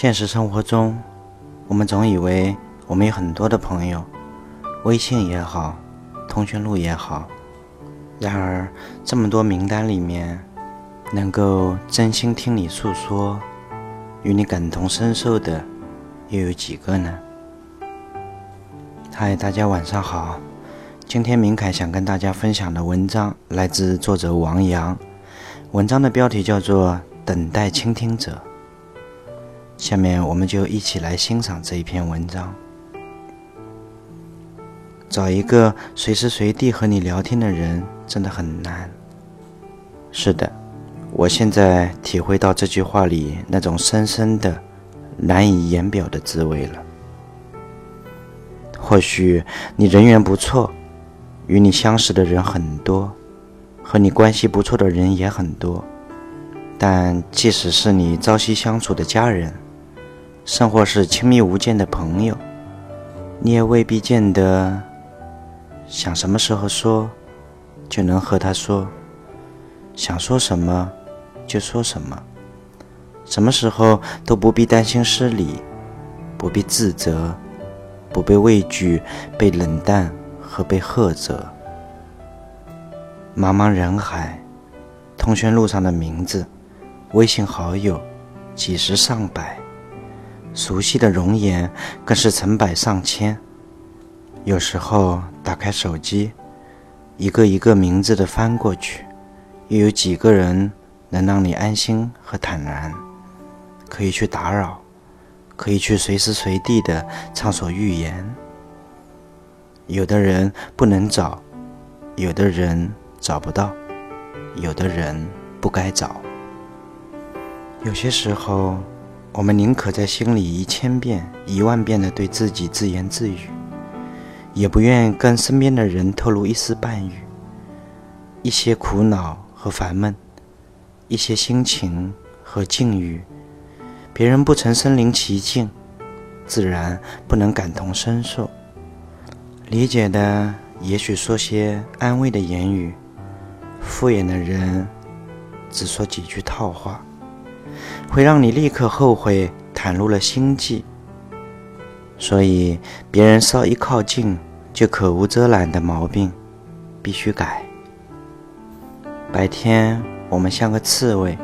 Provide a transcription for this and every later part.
现实生活中，我们总以为我们有很多的朋友，微信也好，通讯录也好。然而，这么多名单里面，能够真心听你诉说、与你感同身受的，又有几个呢？嗨，大家晚上好。今天明凯想跟大家分享的文章来自作者王阳，文章的标题叫做《等待倾听者》。下面我们就一起来欣赏这一篇文章。找一个随时随地和你聊天的人真的很难。是的，我现在体会到这句话里那种深深的、难以言表的滋味了。或许你人缘不错，与你相识的人很多，和你关系不错的人也很多，但即使是你朝夕相处的家人，甚或是亲密无间的朋友，你也未必见得想什么时候说就能和他说，想说什么就说什么，什么时候都不必担心失礼，不必自责，不被畏惧、被冷淡和被呵责。茫茫人海，通讯录上的名字，微信好友几十上百。熟悉的容颜更是成百上千，有时候打开手机，一个一个名字的翻过去，又有几个人能让你安心和坦然，可以去打扰，可以去随时随地的畅所欲言。有的人不能找，有的人找不到，有的人不该找。有些时候。我们宁可在心里一千遍、一万遍的对自己自言自语，也不愿跟身边的人透露一丝半语。一些苦恼和烦闷，一些心情和境遇，别人不曾身临其境，自然不能感同身受。理解的也许说些安慰的言语，敷衍的人只说几句套话。会让你立刻后悔袒露了心迹，所以别人稍一靠近就口无遮拦的毛病，必须改。白天我们像个刺猬，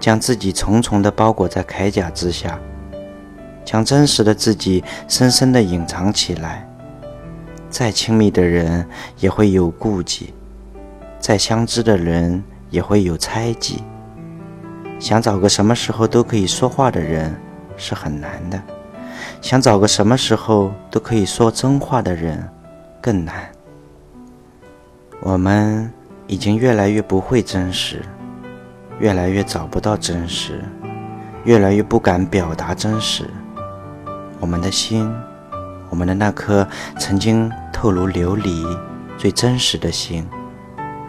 将自己重重的包裹在铠甲之下，将真实的自己深深的隐藏起来。再亲密的人也会有顾忌，再相知的人也会有猜忌。想找个什么时候都可以说话的人是很难的，想找个什么时候都可以说真话的人更难。我们已经越来越不会真实，越来越找不到真实，越来越不敢表达真实。我们的心，我们的那颗曾经透如琉璃、最真实的心，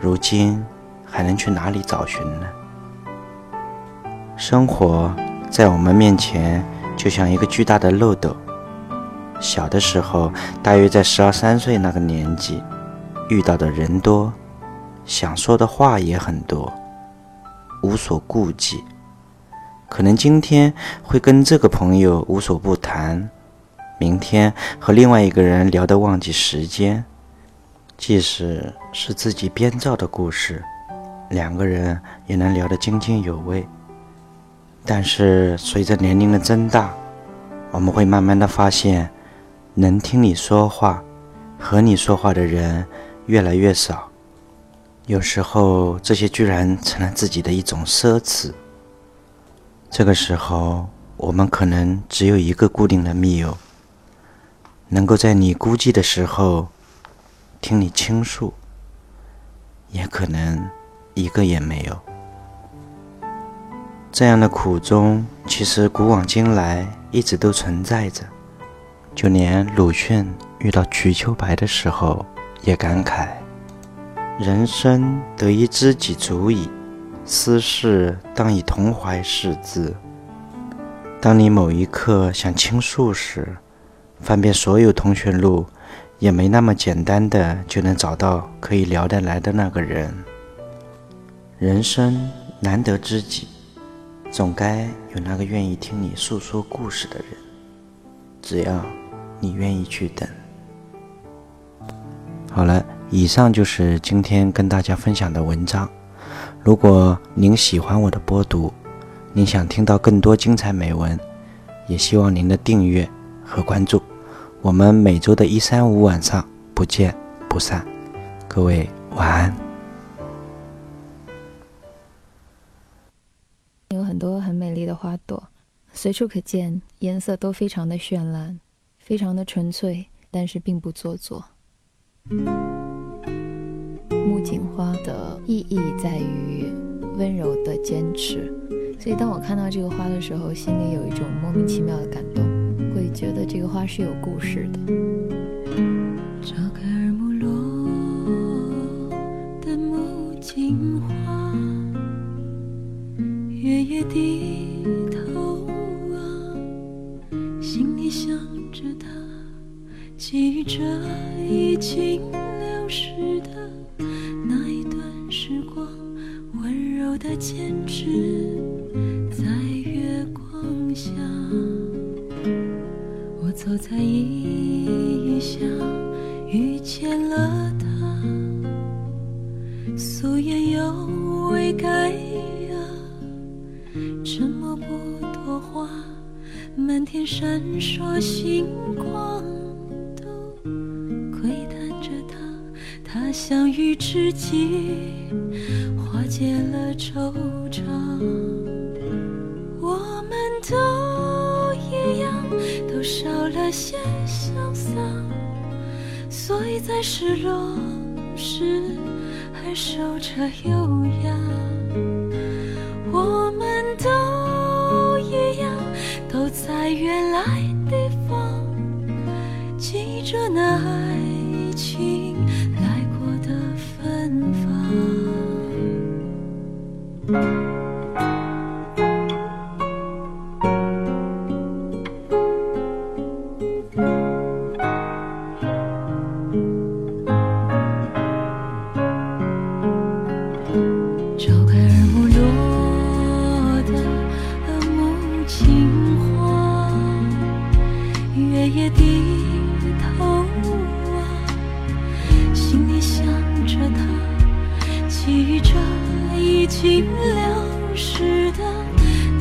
如今还能去哪里找寻呢？生活在我们面前就像一个巨大的漏斗。小的时候，大约在十二三岁那个年纪，遇到的人多，想说的话也很多，无所顾忌。可能今天会跟这个朋友无所不谈，明天和另外一个人聊得忘记时间。即使是自己编造的故事，两个人也能聊得津津有味。但是随着年龄的增大，我们会慢慢的发现，能听你说话、和你说话的人越来越少。有时候，这些居然成了自己的一种奢侈。这个时候，我们可能只有一个固定的密友，能够在你孤寂的时候听你倾诉，也可能一个也没有。这样的苦衷，其实古往今来一直都存在着。就连鲁迅遇到瞿秋白的时候，也感慨：“人生得一知己足矣，私事当以同怀视之。”当你某一刻想倾诉时，翻遍所有通讯录，也没那么简单的就能找到可以聊得来的那个人。人生难得知己。总该有那个愿意听你诉说故事的人。只要你愿意去等。好了，以上就是今天跟大家分享的文章。如果您喜欢我的播读，您想听到更多精彩美文，也希望您的订阅和关注。我们每周的一三五晚上不见不散。各位晚安。美丽的花朵，随处可见，颜色都非常的绚烂，非常的纯粹，但是并不做作。木槿花的意义在于温柔的坚持，所以当我看到这个花的时候，心里有一种莫名其妙的感动，会觉得这个花是有故事的。召开耳目落的木槿花，月夜低头啊，心里想着他，记着已经流逝的那一段时光，温柔的坚持在月光下。我走在异乡，遇见了他，素颜又未改满天闪烁星光，都窥探着他，他相遇知己，化解了惆怅，我们都一样。都少了些潇洒，所以在失落时还守着优雅。我们都一样，在原来地方记着那爱情已经流逝的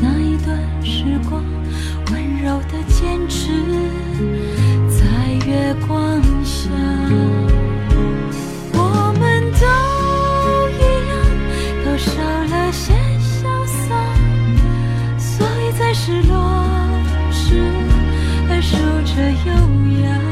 那一段时光，温柔的坚持在月光下。我们都一样，都少了些潇洒，所以在失落时还守着优雅。